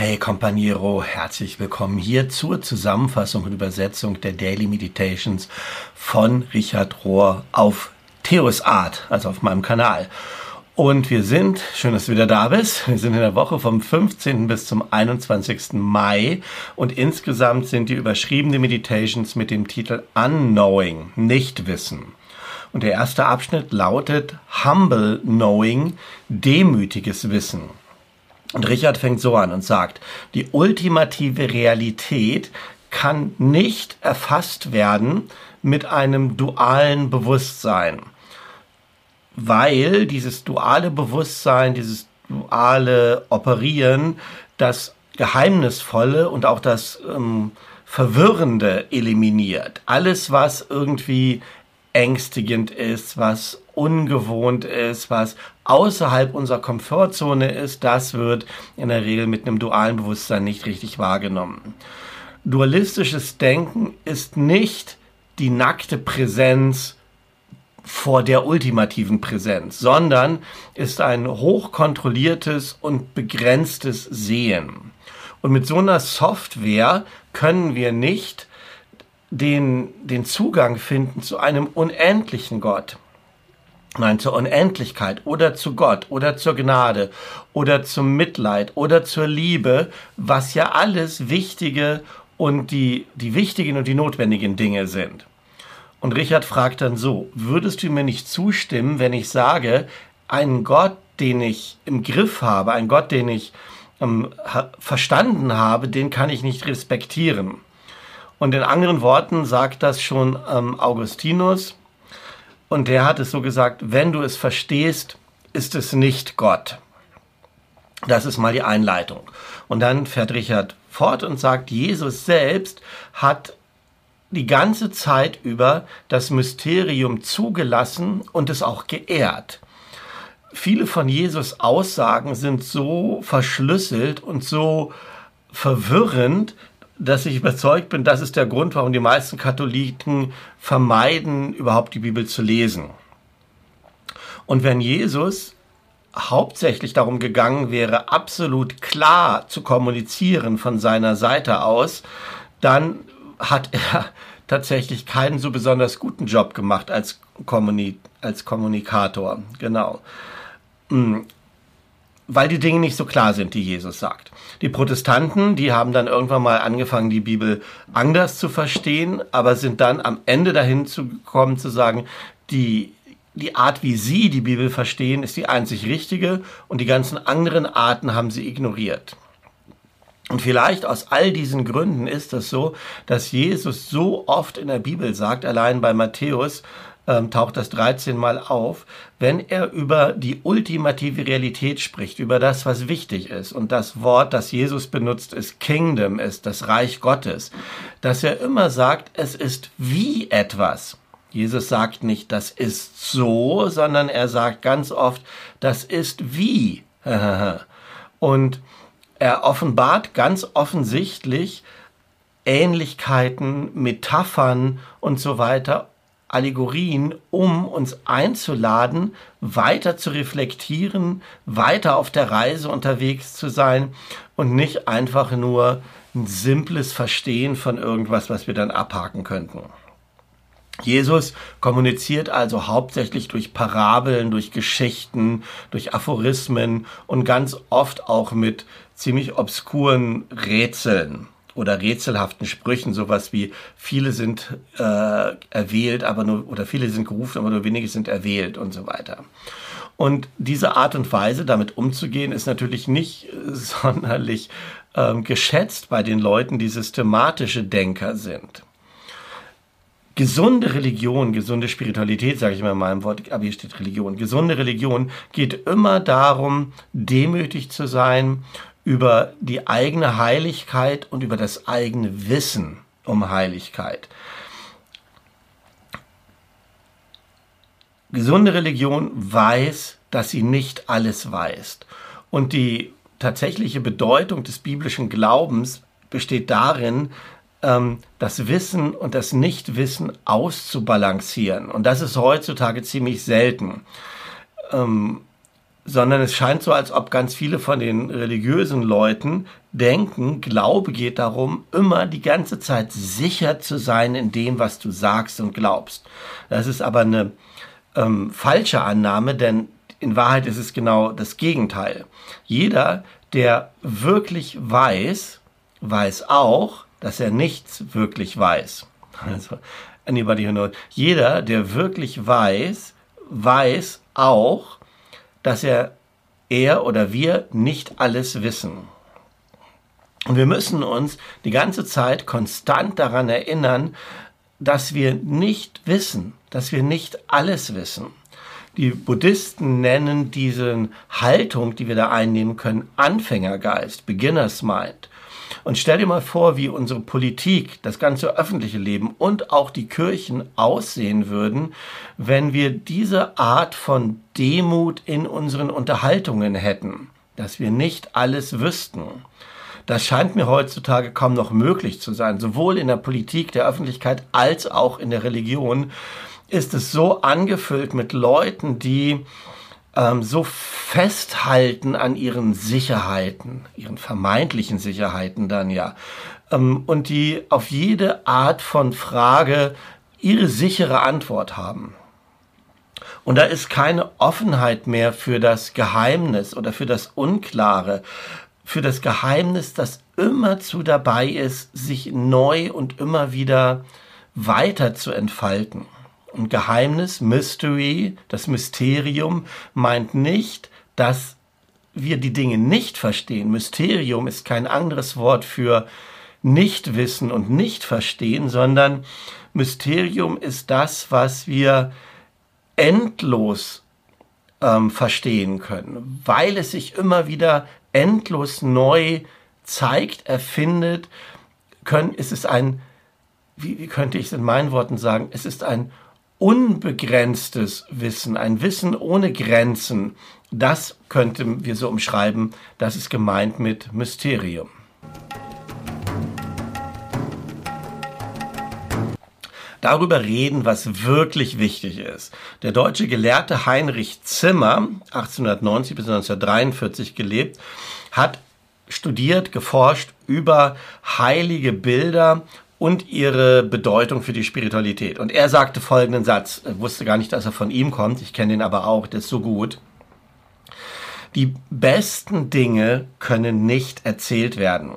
Hey Companiero, herzlich willkommen hier zur Zusammenfassung und Übersetzung der Daily Meditations von Richard Rohr auf Theos Art, also auf meinem Kanal. Und wir sind, schön, dass du wieder da bist, wir sind in der Woche vom 15. bis zum 21. Mai und insgesamt sind die überschriebene Meditations mit dem Titel Unknowing, Nichtwissen. Und der erste Abschnitt lautet Humble Knowing, demütiges Wissen. Und Richard fängt so an und sagt, die ultimative Realität kann nicht erfasst werden mit einem dualen Bewusstsein, weil dieses duale Bewusstsein, dieses duale Operieren das Geheimnisvolle und auch das ähm, Verwirrende eliminiert. Alles, was irgendwie ängstigend ist, was ungewohnt ist, was außerhalb unserer Komfortzone ist, das wird in der Regel mit einem dualen Bewusstsein nicht richtig wahrgenommen. Dualistisches Denken ist nicht die nackte Präsenz vor der ultimativen Präsenz, sondern ist ein hochkontrolliertes und begrenztes Sehen. Und mit so einer Software können wir nicht den, den Zugang finden zu einem unendlichen Gott. Nein, zur Unendlichkeit oder zu Gott oder zur Gnade oder zum Mitleid oder zur Liebe, was ja alles wichtige und die, die wichtigen und die notwendigen Dinge sind. Und Richard fragt dann so, würdest du mir nicht zustimmen, wenn ich sage, einen Gott, den ich im Griff habe, einen Gott, den ich ähm, verstanden habe, den kann ich nicht respektieren. Und in anderen Worten sagt das schon ähm, Augustinus. Und der hat es so gesagt, wenn du es verstehst, ist es nicht Gott. Das ist mal die Einleitung. Und dann fährt Richard fort und sagt, Jesus selbst hat die ganze Zeit über das Mysterium zugelassen und es auch geehrt. Viele von Jesus Aussagen sind so verschlüsselt und so verwirrend, dass ich überzeugt bin, das ist der Grund, warum die meisten Katholiken vermeiden, überhaupt die Bibel zu lesen. Und wenn Jesus hauptsächlich darum gegangen wäre, absolut klar zu kommunizieren von seiner Seite aus, dann hat er tatsächlich keinen so besonders guten Job gemacht als, Kommuni als Kommunikator. Genau. Weil die Dinge nicht so klar sind, die Jesus sagt. Die Protestanten, die haben dann irgendwann mal angefangen, die Bibel anders zu verstehen, aber sind dann am Ende dahin zu kommen, zu sagen, die, die Art, wie sie die Bibel verstehen, ist die einzig richtige und die ganzen anderen Arten haben sie ignoriert. Und vielleicht aus all diesen Gründen ist es so, dass Jesus so oft in der Bibel sagt, allein bei Matthäus, ähm, taucht das 13 Mal auf, wenn er über die ultimative Realität spricht, über das, was wichtig ist. Und das Wort, das Jesus benutzt, ist Kingdom, ist das Reich Gottes. Dass er immer sagt, es ist wie etwas. Jesus sagt nicht, das ist so, sondern er sagt ganz oft, das ist wie. Und er offenbart ganz offensichtlich Ähnlichkeiten, Metaphern und so weiter, Allegorien, um uns einzuladen, weiter zu reflektieren, weiter auf der Reise unterwegs zu sein und nicht einfach nur ein simples Verstehen von irgendwas, was wir dann abhaken könnten. Jesus kommuniziert also hauptsächlich durch Parabeln, durch Geschichten, durch Aphorismen und ganz oft auch mit ziemlich obskuren Rätseln oder rätselhaften Sprüchen, sowas wie viele sind äh, erwählt, aber nur oder viele sind gerufen, aber nur wenige sind erwählt und so weiter. Und diese Art und Weise, damit umzugehen, ist natürlich nicht sonderlich ähm, geschätzt bei den Leuten, die systematische Denker sind. Gesunde Religion, gesunde Spiritualität, sage ich mal in meinem Wort, aber hier steht Religion. Gesunde Religion geht immer darum, demütig zu sein über die eigene Heiligkeit und über das eigene Wissen um Heiligkeit. Gesunde Religion weiß, dass sie nicht alles weiß. Und die tatsächliche Bedeutung des biblischen Glaubens besteht darin, ähm, das Wissen und das Nichtwissen auszubalancieren. Und das ist heutzutage ziemlich selten. Ähm, sondern es scheint so, als ob ganz viele von den religiösen Leuten denken, Glaube geht darum, immer die ganze Zeit sicher zu sein in dem, was du sagst und glaubst. Das ist aber eine ähm, falsche Annahme, denn in Wahrheit ist es genau das Gegenteil. Jeder, der wirklich weiß, weiß auch, dass er nichts wirklich weiß. Also, anybody who knows. Jeder, der wirklich weiß, weiß auch, dass er, er oder wir nicht alles wissen. Und wir müssen uns die ganze Zeit konstant daran erinnern, dass wir nicht wissen, dass wir nicht alles wissen. Die Buddhisten nennen diese Haltung, die wir da einnehmen können, Anfängergeist, Beginner's Mind. Und stell dir mal vor, wie unsere Politik, das ganze öffentliche Leben und auch die Kirchen aussehen würden, wenn wir diese Art von Demut in unseren Unterhaltungen hätten, dass wir nicht alles wüssten. Das scheint mir heutzutage kaum noch möglich zu sein. Sowohl in der Politik, der Öffentlichkeit als auch in der Religion ist es so angefüllt mit Leuten, die ähm, so festhalten an ihren Sicherheiten, ihren vermeintlichen Sicherheiten dann ja, ähm, und die auf jede Art von Frage ihre sichere Antwort haben. Und da ist keine Offenheit mehr für das Geheimnis oder für das Unklare, für das Geheimnis, das immerzu dabei ist, sich neu und immer wieder weiter zu entfalten. Und Geheimnis, Mystery, das Mysterium meint nicht, dass wir die Dinge nicht verstehen. Mysterium ist kein anderes Wort für nicht wissen und nicht verstehen, sondern Mysterium ist das, was wir endlos ähm, verstehen können, weil es sich immer wieder endlos neu zeigt, erfindet, können, ist es ein, wie, wie könnte ich es in meinen Worten sagen, es ist ein unbegrenztes Wissen, ein Wissen ohne Grenzen, das könnten wir so umschreiben, das ist gemeint mit Mysterium. Darüber reden, was wirklich wichtig ist. Der deutsche Gelehrte Heinrich Zimmer, 1890 bis 1943 gelebt, hat studiert, geforscht über heilige Bilder und ihre Bedeutung für die Spiritualität. Und er sagte folgenden Satz, wusste gar nicht, dass er von ihm kommt, ich kenne ihn aber auch, der ist so gut. Die besten Dinge können nicht erzählt werden.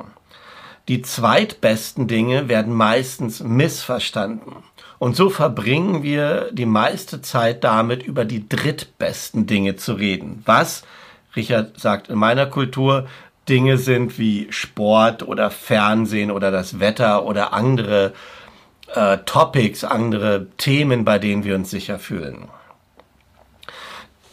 Die zweitbesten Dinge werden meistens missverstanden. Und so verbringen wir die meiste Zeit damit, über die drittbesten Dinge zu reden. Was, Richard sagt, in meiner Kultur Dinge sind wie Sport oder Fernsehen oder das Wetter oder andere äh, Topics, andere Themen, bei denen wir uns sicher fühlen.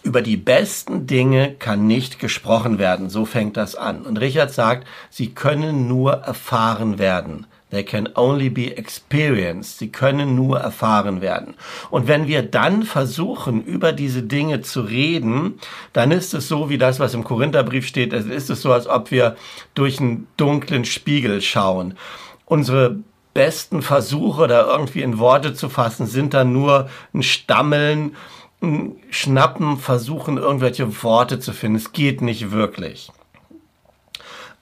Über die besten Dinge kann nicht gesprochen werden, so fängt das an. Und Richard sagt, sie können nur erfahren werden. They can only be experienced. Sie können nur erfahren werden. Und wenn wir dann versuchen, über diese Dinge zu reden, dann ist es so, wie das, was im Korintherbrief steht, es ist es so, als ob wir durch einen dunklen Spiegel schauen. Unsere besten Versuche, da irgendwie in Worte zu fassen, sind dann nur ein Stammeln, ein Schnappen, versuchen, irgendwelche Worte zu finden. Es geht nicht wirklich.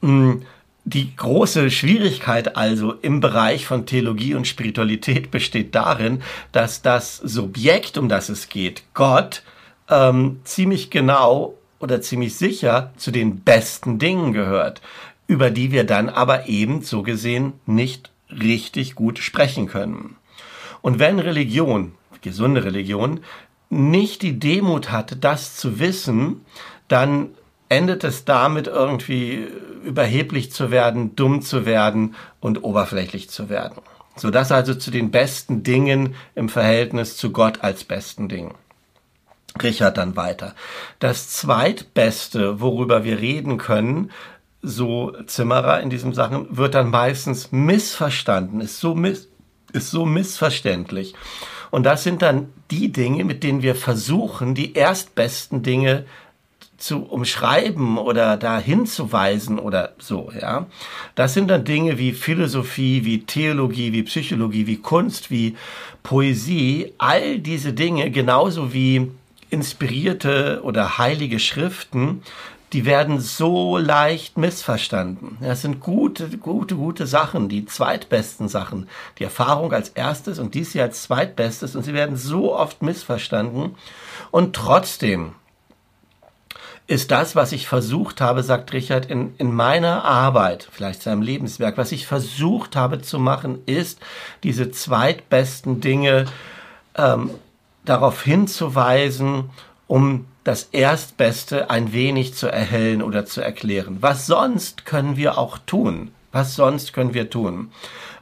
Mm, die große Schwierigkeit also im Bereich von Theologie und Spiritualität besteht darin, dass das Subjekt, um das es geht, Gott, ähm, ziemlich genau oder ziemlich sicher zu den besten Dingen gehört, über die wir dann aber eben so gesehen nicht richtig gut sprechen können. Und wenn Religion, gesunde Religion, nicht die Demut hat, das zu wissen, dann endet es damit irgendwie überheblich zu werden, dumm zu werden und oberflächlich zu werden. So das also zu den besten Dingen im Verhältnis zu Gott als besten Dingen. Richard dann weiter. Das zweitbeste, worüber wir reden können, so Zimmerer in diesem Sachen, wird dann meistens missverstanden, ist so, miss, ist so missverständlich. Und das sind dann die Dinge, mit denen wir versuchen, die erstbesten Dinge zu umschreiben oder da hinzuweisen oder so, ja. Das sind dann Dinge wie Philosophie, wie Theologie, wie Psychologie, wie Kunst, wie Poesie, all diese Dinge, genauso wie inspirierte oder heilige Schriften, die werden so leicht missverstanden. Das sind gute, gute, gute Sachen, die zweitbesten Sachen. Die Erfahrung als erstes und dies hier als zweitbestes und sie werden so oft missverstanden. Und trotzdem ist das, was ich versucht habe, sagt Richard, in, in meiner Arbeit, vielleicht seinem Lebenswerk, was ich versucht habe zu machen, ist, diese zweitbesten Dinge ähm, darauf hinzuweisen, um das Erstbeste ein wenig zu erhellen oder zu erklären. Was sonst können wir auch tun? Was sonst können wir tun?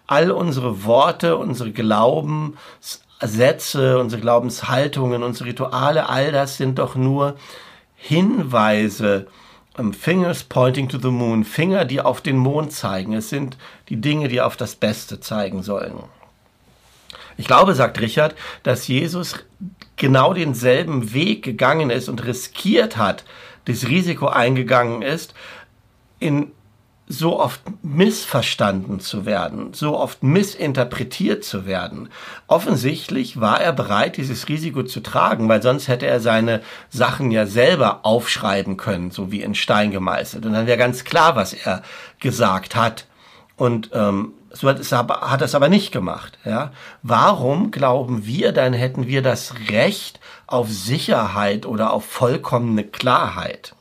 All unsere Worte, unsere Glaubenssätze, unsere Glaubenshaltungen, unsere Rituale, all das sind doch nur Hinweise, ähm, Fingers pointing to the moon, Finger, die auf den Mond zeigen. Es sind die Dinge, die auf das Beste zeigen sollen. Ich glaube, sagt Richard, dass Jesus genau denselben Weg gegangen ist und riskiert hat, das Risiko eingegangen ist, in so oft missverstanden zu werden, so oft missinterpretiert zu werden. Offensichtlich war er bereit, dieses Risiko zu tragen, weil sonst hätte er seine Sachen ja selber aufschreiben können, so wie in Stein gemeißelt. Und dann wäre ganz klar, was er gesagt hat. Und ähm, so hat es aber, hat es aber nicht gemacht. Ja? Warum glauben wir, dann hätten wir das Recht auf Sicherheit oder auf vollkommene Klarheit?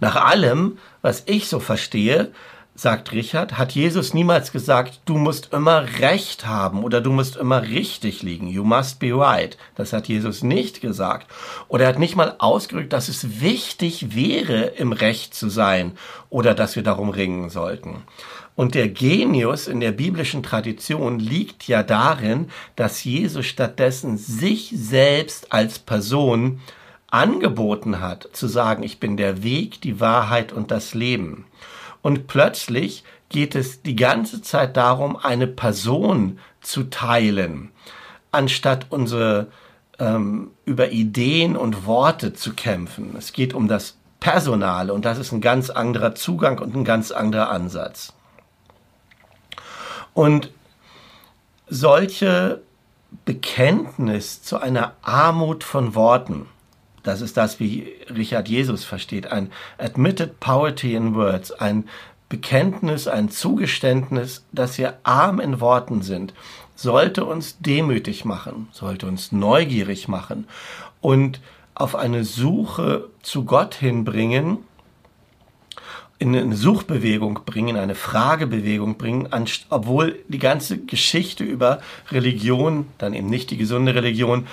Nach allem, was ich so verstehe, sagt Richard, hat Jesus niemals gesagt, du musst immer Recht haben oder du musst immer richtig liegen. You must be right. Das hat Jesus nicht gesagt. Oder er hat nicht mal ausgedrückt, dass es wichtig wäre, im Recht zu sein oder dass wir darum ringen sollten. Und der Genius in der biblischen Tradition liegt ja darin, dass Jesus stattdessen sich selbst als Person angeboten hat, zu sagen, ich bin der Weg, die Wahrheit und das Leben. Und plötzlich geht es die ganze Zeit darum, eine Person zu teilen, anstatt unsere ähm, über Ideen und Worte zu kämpfen. Es geht um das Personale und das ist ein ganz anderer Zugang und ein ganz anderer Ansatz. Und solche Bekenntnis zu einer Armut von Worten, das ist das, wie Richard Jesus versteht. Ein admitted poverty in words, ein Bekenntnis, ein Zugeständnis, dass wir arm in Worten sind, sollte uns demütig machen, sollte uns neugierig machen und auf eine Suche zu Gott hinbringen, in eine Suchbewegung bringen, eine Fragebewegung bringen, obwohl die ganze Geschichte über Religion, dann eben nicht die gesunde Religion,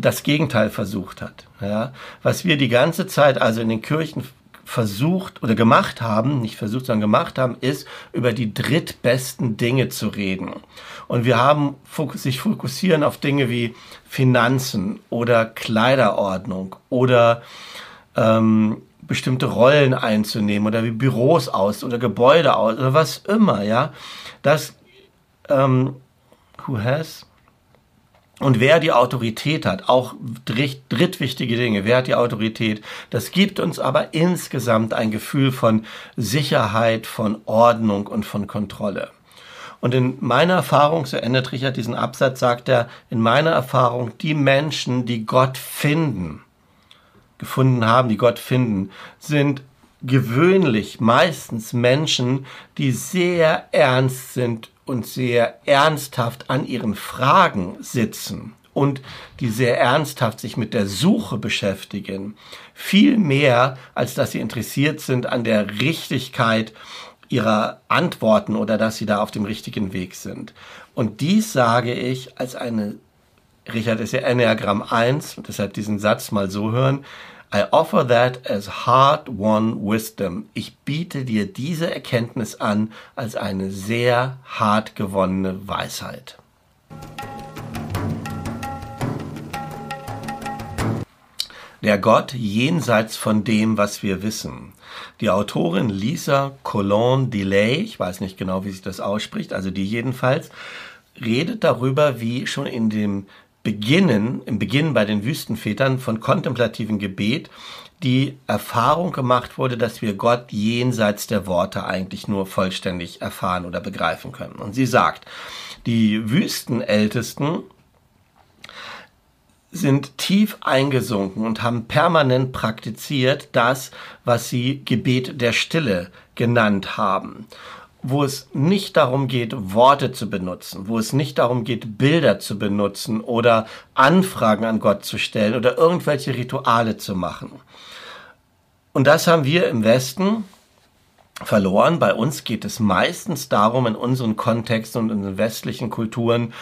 das Gegenteil versucht hat. Ja? Was wir die ganze Zeit also in den Kirchen versucht oder gemacht haben, nicht versucht, sondern gemacht haben, ist, über die drittbesten Dinge zu reden. Und wir haben sich fokussieren auf Dinge wie Finanzen oder Kleiderordnung oder ähm, bestimmte Rollen einzunehmen oder wie Büros aus oder Gebäude aus oder was immer, ja. Das, ähm, who has und wer die Autorität hat, auch drittwichtige Dinge, wer hat die Autorität, das gibt uns aber insgesamt ein Gefühl von Sicherheit, von Ordnung und von Kontrolle. Und in meiner Erfahrung, so endet Richard diesen Absatz, sagt er, in meiner Erfahrung, die Menschen, die Gott finden, gefunden haben, die Gott finden, sind gewöhnlich meistens Menschen, die sehr ernst sind und sehr ernsthaft an ihren Fragen sitzen und die sehr ernsthaft sich mit der Suche beschäftigen, viel mehr als dass sie interessiert sind an der Richtigkeit ihrer Antworten oder dass sie da auf dem richtigen Weg sind. Und dies sage ich als eine, Richard ist ja Enneagramm 1, deshalb diesen Satz mal so hören, I offer that as hard-won wisdom. Ich biete dir diese Erkenntnis an als eine sehr hart gewonnene Weisheit. Der Gott jenseits von dem, was wir wissen. Die Autorin Lisa Colon Delay, ich weiß nicht genau, wie sich das ausspricht, also die jedenfalls, redet darüber, wie schon in dem Beginnen, im Beginn bei den Wüstenvätern von kontemplativen Gebet die Erfahrung gemacht wurde, dass wir Gott jenseits der Worte eigentlich nur vollständig erfahren oder begreifen können. Und sie sagt, die Wüstenältesten sind tief eingesunken und haben permanent praktiziert das, was sie Gebet der Stille genannt haben wo es nicht darum geht, Worte zu benutzen, wo es nicht darum geht, Bilder zu benutzen oder Anfragen an Gott zu stellen oder irgendwelche Rituale zu machen. Und das haben wir im Westen verloren. Bei uns geht es meistens darum, in unseren Kontexten und in den westlichen Kulturen,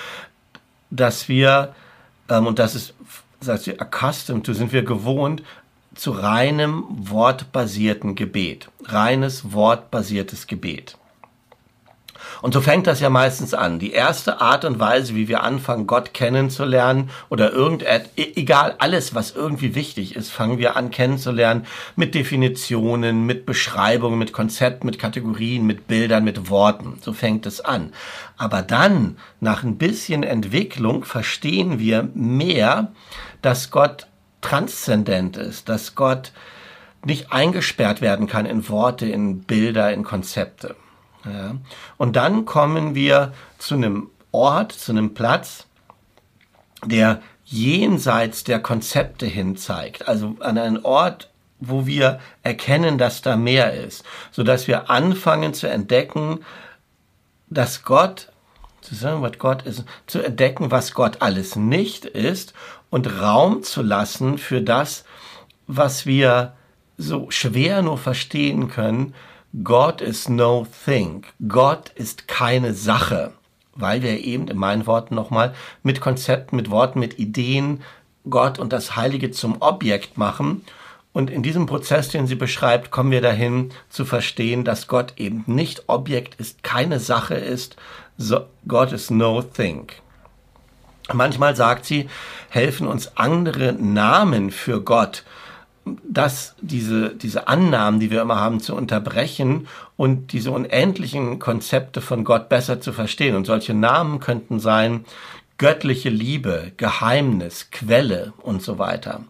dass wir, ähm, und das ist, sagst du, accustomed to, sind wir gewohnt, zu reinem wortbasierten Gebet. Reines wortbasiertes Gebet. Und so fängt das ja meistens an. Die erste Art und Weise, wie wir anfangen, Gott kennenzulernen oder irgendetwas, e-, egal alles, was irgendwie wichtig ist, fangen wir an kennenzulernen mit Definitionen, mit Beschreibungen, mit Konzepten, mit Kategorien, mit Bildern, mit Worten. So fängt es an. Aber dann, nach ein bisschen Entwicklung, verstehen wir mehr, dass Gott transzendent ist, dass Gott nicht eingesperrt werden kann in Worte, in Bilder, in Konzepte. Ja. Und dann kommen wir zu einem Ort, zu einem Platz, der jenseits der Konzepte hin zeigt. Also an einen Ort, wo wir erkennen, dass da mehr ist, so dass wir anfangen zu entdecken, dass Gott, zu sagen, was Gott ist, zu entdecken, was Gott alles nicht ist und Raum zu lassen für das, was wir so schwer nur verstehen können, God is no thing. Gott ist keine Sache, weil wir eben in meinen Worten nochmal mit Konzepten, mit Worten, mit Ideen Gott und das Heilige zum Objekt machen. Und in diesem Prozess, den sie beschreibt, kommen wir dahin zu verstehen, dass Gott eben nicht Objekt ist, keine Sache ist. So, God is no thing. Manchmal sagt sie, helfen uns andere Namen für Gott, das, diese, diese Annahmen, die wir immer haben, zu unterbrechen und diese unendlichen Konzepte von Gott besser zu verstehen. Und solche Namen könnten sein göttliche Liebe, Geheimnis, Quelle und so weiter.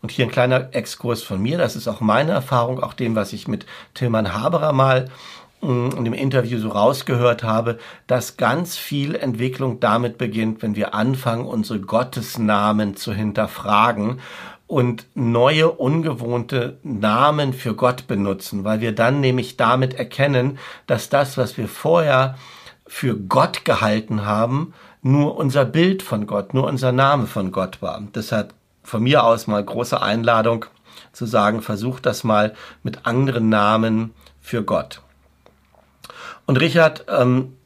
Und hier ein kleiner Exkurs von mir, das ist auch meine Erfahrung, auch dem, was ich mit Tilman Haberer mal mm, in dem Interview so rausgehört habe, dass ganz viel Entwicklung damit beginnt, wenn wir anfangen, unsere Gottesnamen zu hinterfragen und neue, ungewohnte Namen für Gott benutzen, weil wir dann nämlich damit erkennen, dass das, was wir vorher für Gott gehalten haben, nur unser Bild von Gott, nur unser Name von Gott war. Deshalb von mir aus mal große Einladung zu sagen, versucht das mal mit anderen Namen für Gott. Und Richard ähm,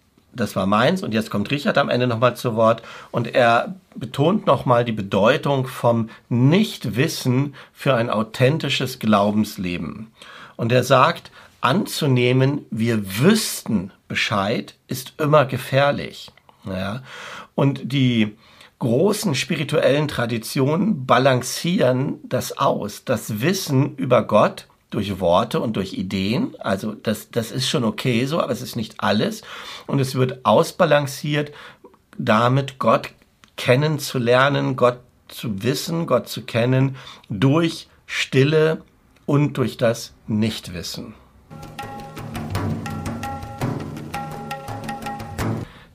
das war meins und jetzt kommt Richard am Ende nochmal zu Wort und er betont nochmal die Bedeutung vom Nichtwissen für ein authentisches Glaubensleben. Und er sagt, anzunehmen, wir wüssten Bescheid, ist immer gefährlich. Ja? Und die großen spirituellen Traditionen balancieren das aus. Das Wissen über Gott durch Worte und durch Ideen. Also das, das ist schon okay so, aber es ist nicht alles. Und es wird ausbalanciert, damit Gott kennenzulernen, Gott zu wissen, Gott zu kennen, durch Stille und durch das Nichtwissen.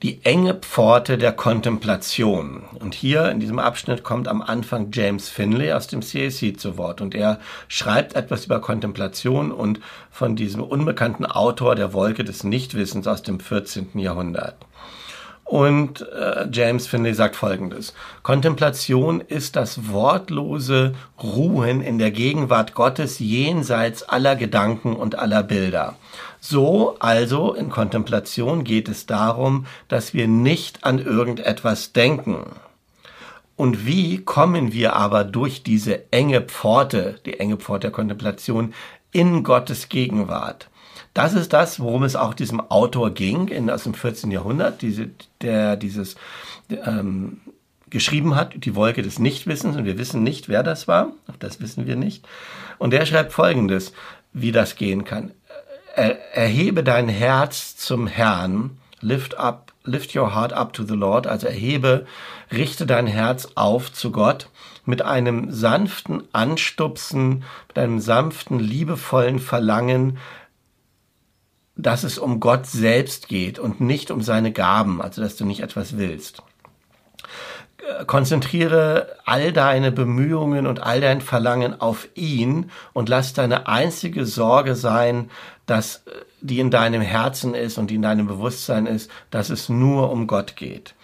Die enge Pforte der Kontemplation. Und hier in diesem Abschnitt kommt am Anfang James Finlay aus dem CAC zu Wort und er schreibt etwas über Kontemplation und von diesem unbekannten Autor der Wolke des Nichtwissens aus dem 14. Jahrhundert. Und äh, James Finlay sagt Folgendes. Kontemplation ist das wortlose Ruhen in der Gegenwart Gottes jenseits aller Gedanken und aller Bilder. So also in Kontemplation geht es darum, dass wir nicht an irgendetwas denken. Und wie kommen wir aber durch diese enge Pforte, die enge Pforte der Kontemplation, in Gottes Gegenwart? Das ist das, worum es auch diesem Autor ging in, aus dem 14. Jahrhundert, diese, der dieses ähm, geschrieben hat, die Wolke des Nichtwissens, und wir wissen nicht, wer das war, auch das wissen wir nicht. Und der schreibt Folgendes, wie das gehen kann erhebe dein Herz zum Herrn, lift up, lift your heart up to the Lord, also erhebe, richte dein Herz auf zu Gott mit einem sanften Anstupsen, mit einem sanften, liebevollen Verlangen, dass es um Gott selbst geht und nicht um seine Gaben, also dass du nicht etwas willst. konzentriere all deine Bemühungen und all dein Verlangen auf ihn und lass deine einzige Sorge sein, dass äh, die in deinem Herzen ist und die in deinem Bewusstsein ist, dass es nur um Gott geht.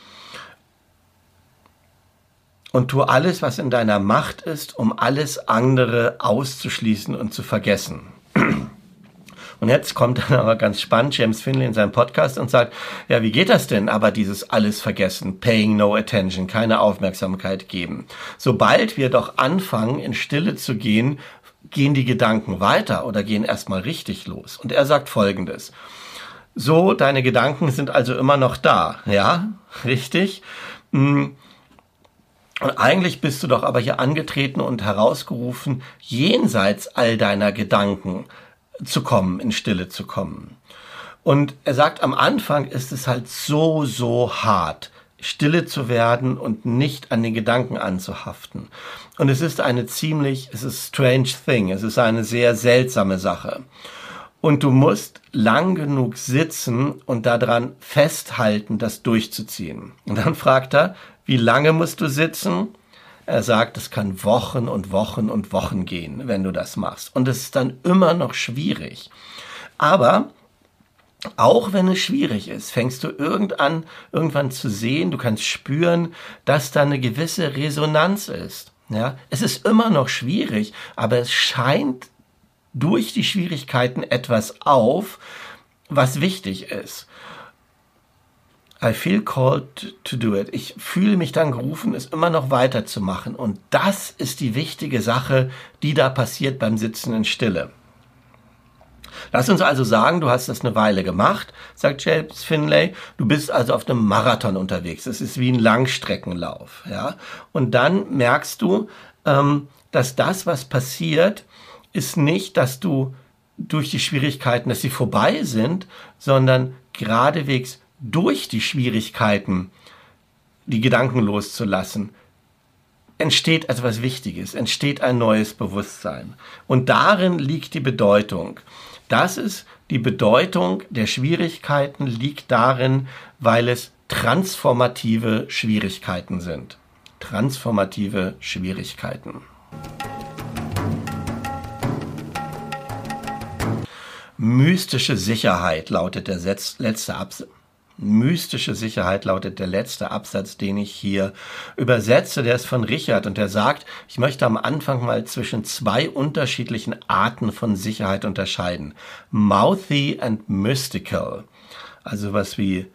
Und tu alles, was in deiner Macht ist, um alles andere auszuschließen und zu vergessen. Und jetzt kommt dann aber ganz spannend James Finley in seinem Podcast und sagt, ja, wie geht das denn? Aber dieses alles vergessen, paying no attention, keine Aufmerksamkeit geben. Sobald wir doch anfangen, in Stille zu gehen, gehen die Gedanken weiter oder gehen erstmal richtig los. Und er sagt Folgendes. So, deine Gedanken sind also immer noch da. Ja, richtig. Hm. Und eigentlich bist du doch aber hier angetreten und herausgerufen, jenseits all deiner Gedanken zu kommen, in Stille zu kommen. Und er sagt, am Anfang ist es halt so, so hart, stille zu werden und nicht an den Gedanken anzuhaften. Und es ist eine ziemlich, es ist strange thing, es ist eine sehr seltsame Sache. Und du musst lang genug sitzen und daran festhalten, das durchzuziehen. Und dann fragt er, wie lange musst du sitzen? Er sagt, es kann Wochen und Wochen und Wochen gehen, wenn du das machst. Und es ist dann immer noch schwierig. Aber auch wenn es schwierig ist, fängst du irgendwann, irgendwann zu sehen, du kannst spüren, dass da eine gewisse Resonanz ist. Ja, es ist immer noch schwierig, aber es scheint durch die Schwierigkeiten etwas auf, was wichtig ist. I feel called to do it. Ich fühle mich dann gerufen, es immer noch weiterzumachen. Und das ist die wichtige Sache, die da passiert beim Sitzen in Stille. Lass uns also sagen, du hast das eine Weile gemacht, sagt James Finlay. Du bist also auf einem Marathon unterwegs. Es ist wie ein Langstreckenlauf, ja. Und dann merkst du, ähm, dass das, was passiert, ist nicht, dass du durch die Schwierigkeiten, dass sie vorbei sind, sondern geradewegs durch die Schwierigkeiten die Gedanken loszulassen, entsteht etwas Wichtiges, entsteht ein neues Bewusstsein. Und darin liegt die Bedeutung. Das ist die Bedeutung der Schwierigkeiten liegt darin, weil es transformative Schwierigkeiten sind. Transformative Schwierigkeiten. Mystische Sicherheit lautet der letzte Absatz mystische Sicherheit lautet der letzte Absatz, den ich hier übersetze. Der ist von Richard und der sagt, ich möchte am Anfang mal zwischen zwei unterschiedlichen Arten von Sicherheit unterscheiden. Mouthy and mystical. Also was wie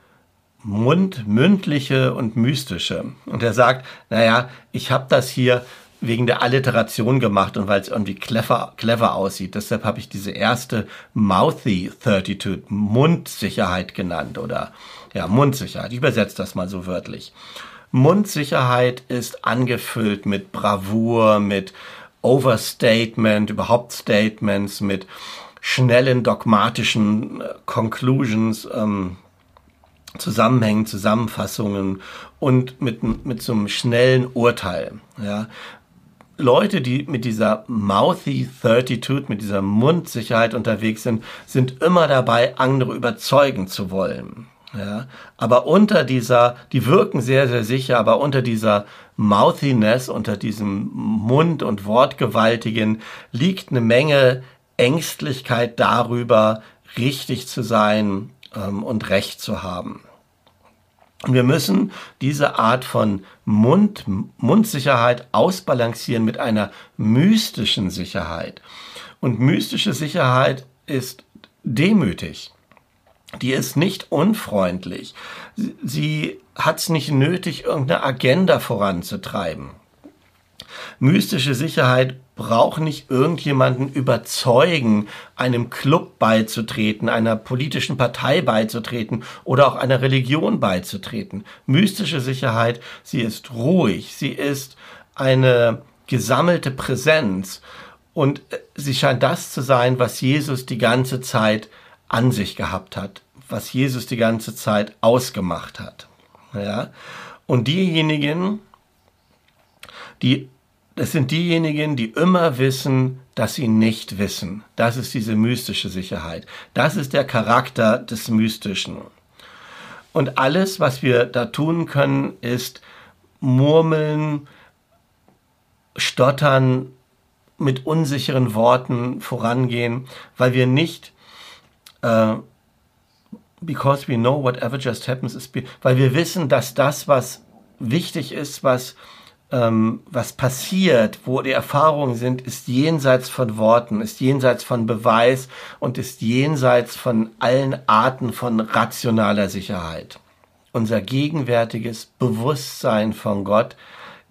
Mund, mündliche und mystische. Und er sagt, naja, ich habe das hier wegen der Alliteration gemacht und weil es irgendwie clever, clever aussieht. Deshalb habe ich diese erste Mouthy 32, Mundsicherheit genannt oder ja, Mundsicherheit. Ich übersetze das mal so wörtlich. Mundsicherheit ist angefüllt mit Bravour, mit Overstatement, überhaupt Statements, mit schnellen dogmatischen äh, Conclusions, ähm, Zusammenhängen, Zusammenfassungen und mit, mit so einem schnellen Urteil. Ja. Leute, die mit dieser mouthy 32, mit dieser Mundsicherheit unterwegs sind, sind immer dabei, andere überzeugen zu wollen. Ja, aber unter dieser, die wirken sehr, sehr sicher, aber unter dieser Mouthiness, unter diesem Mund- und Wortgewaltigen liegt eine Menge Ängstlichkeit darüber, richtig zu sein ähm, und Recht zu haben. Und wir müssen diese Art von Mund, Mundsicherheit ausbalancieren mit einer mystischen Sicherheit. Und mystische Sicherheit ist demütig. Die ist nicht unfreundlich. Sie hat es nicht nötig, irgendeine Agenda voranzutreiben. Mystische Sicherheit braucht nicht irgendjemanden überzeugen, einem Club beizutreten, einer politischen Partei beizutreten oder auch einer Religion beizutreten. Mystische Sicherheit, sie ist ruhig, sie ist eine gesammelte Präsenz und äh, sie scheint das zu sein, was Jesus die ganze Zeit an sich gehabt hat, was Jesus die ganze Zeit ausgemacht hat. Ja? Und diejenigen, die das sind diejenigen, die immer wissen, dass sie nicht wissen. Das ist diese mystische Sicherheit. Das ist der Charakter des Mystischen. Und alles, was wir da tun können, ist murmeln, stottern, mit unsicheren Worten vorangehen, weil wir nicht, äh, because we know whatever just happens, is weil wir wissen, dass das, was wichtig ist, was ähm, was passiert, wo die Erfahrungen sind, ist jenseits von Worten, ist jenseits von Beweis und ist jenseits von allen Arten von rationaler Sicherheit. Unser gegenwärtiges Bewusstsein von Gott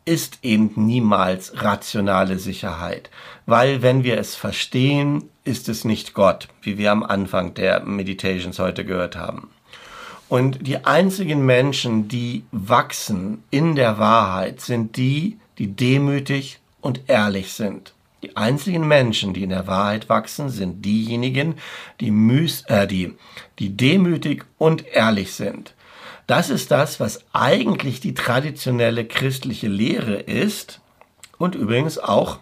ist eben niemals rationale Sicherheit, weil wenn wir es verstehen, ist es nicht Gott, wie wir am Anfang der Meditations heute gehört haben. Und die einzigen Menschen, die wachsen in der Wahrheit, sind die, die demütig und ehrlich sind. Die einzigen Menschen, die in der Wahrheit wachsen, sind diejenigen, die, müß, äh, die, die demütig und ehrlich sind. Das ist das, was eigentlich die traditionelle christliche Lehre ist und übrigens auch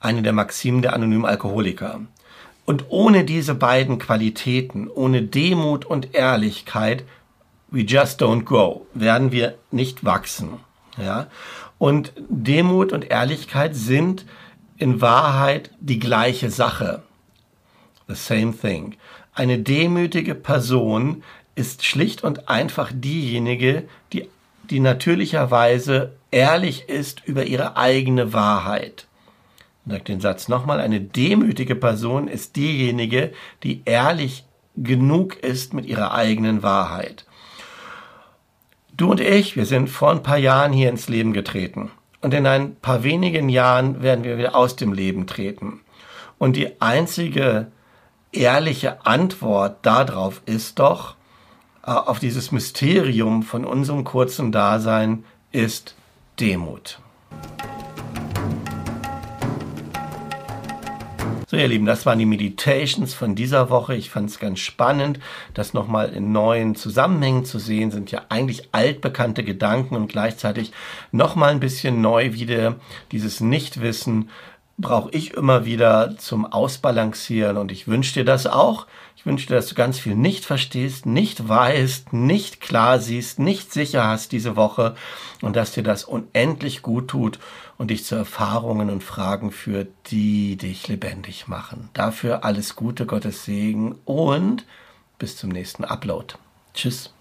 eine der Maximen der anonymen Alkoholiker. Und ohne diese beiden Qualitäten, ohne Demut und Ehrlichkeit, we just don't grow, werden wir nicht wachsen. Ja? Und Demut und Ehrlichkeit sind in Wahrheit die gleiche Sache. The same thing. Eine demütige Person ist schlicht und einfach diejenige, die, die natürlicherweise ehrlich ist über ihre eigene Wahrheit. Sage den Satz nochmal, eine demütige Person ist diejenige, die ehrlich genug ist mit ihrer eigenen Wahrheit. Du und ich, wir sind vor ein paar Jahren hier ins Leben getreten. Und in ein paar wenigen Jahren werden wir wieder aus dem Leben treten. Und die einzige ehrliche Antwort darauf ist doch, äh, auf dieses Mysterium von unserem kurzen Dasein ist Demut. So, ihr Lieben, das waren die Meditations von dieser Woche. Ich fand es ganz spannend, das nochmal in neuen Zusammenhängen zu sehen. Sind ja eigentlich altbekannte Gedanken und gleichzeitig nochmal ein bisschen neu wieder dieses Nichtwissen brauche ich immer wieder zum Ausbalancieren und ich wünsche dir das auch. Ich wünsche dir, dass du ganz viel nicht verstehst, nicht weißt, nicht klar siehst, nicht sicher hast diese Woche und dass dir das unendlich gut tut und dich zu Erfahrungen und Fragen führt, die dich lebendig machen. Dafür alles Gute, Gottes Segen und bis zum nächsten Upload. Tschüss.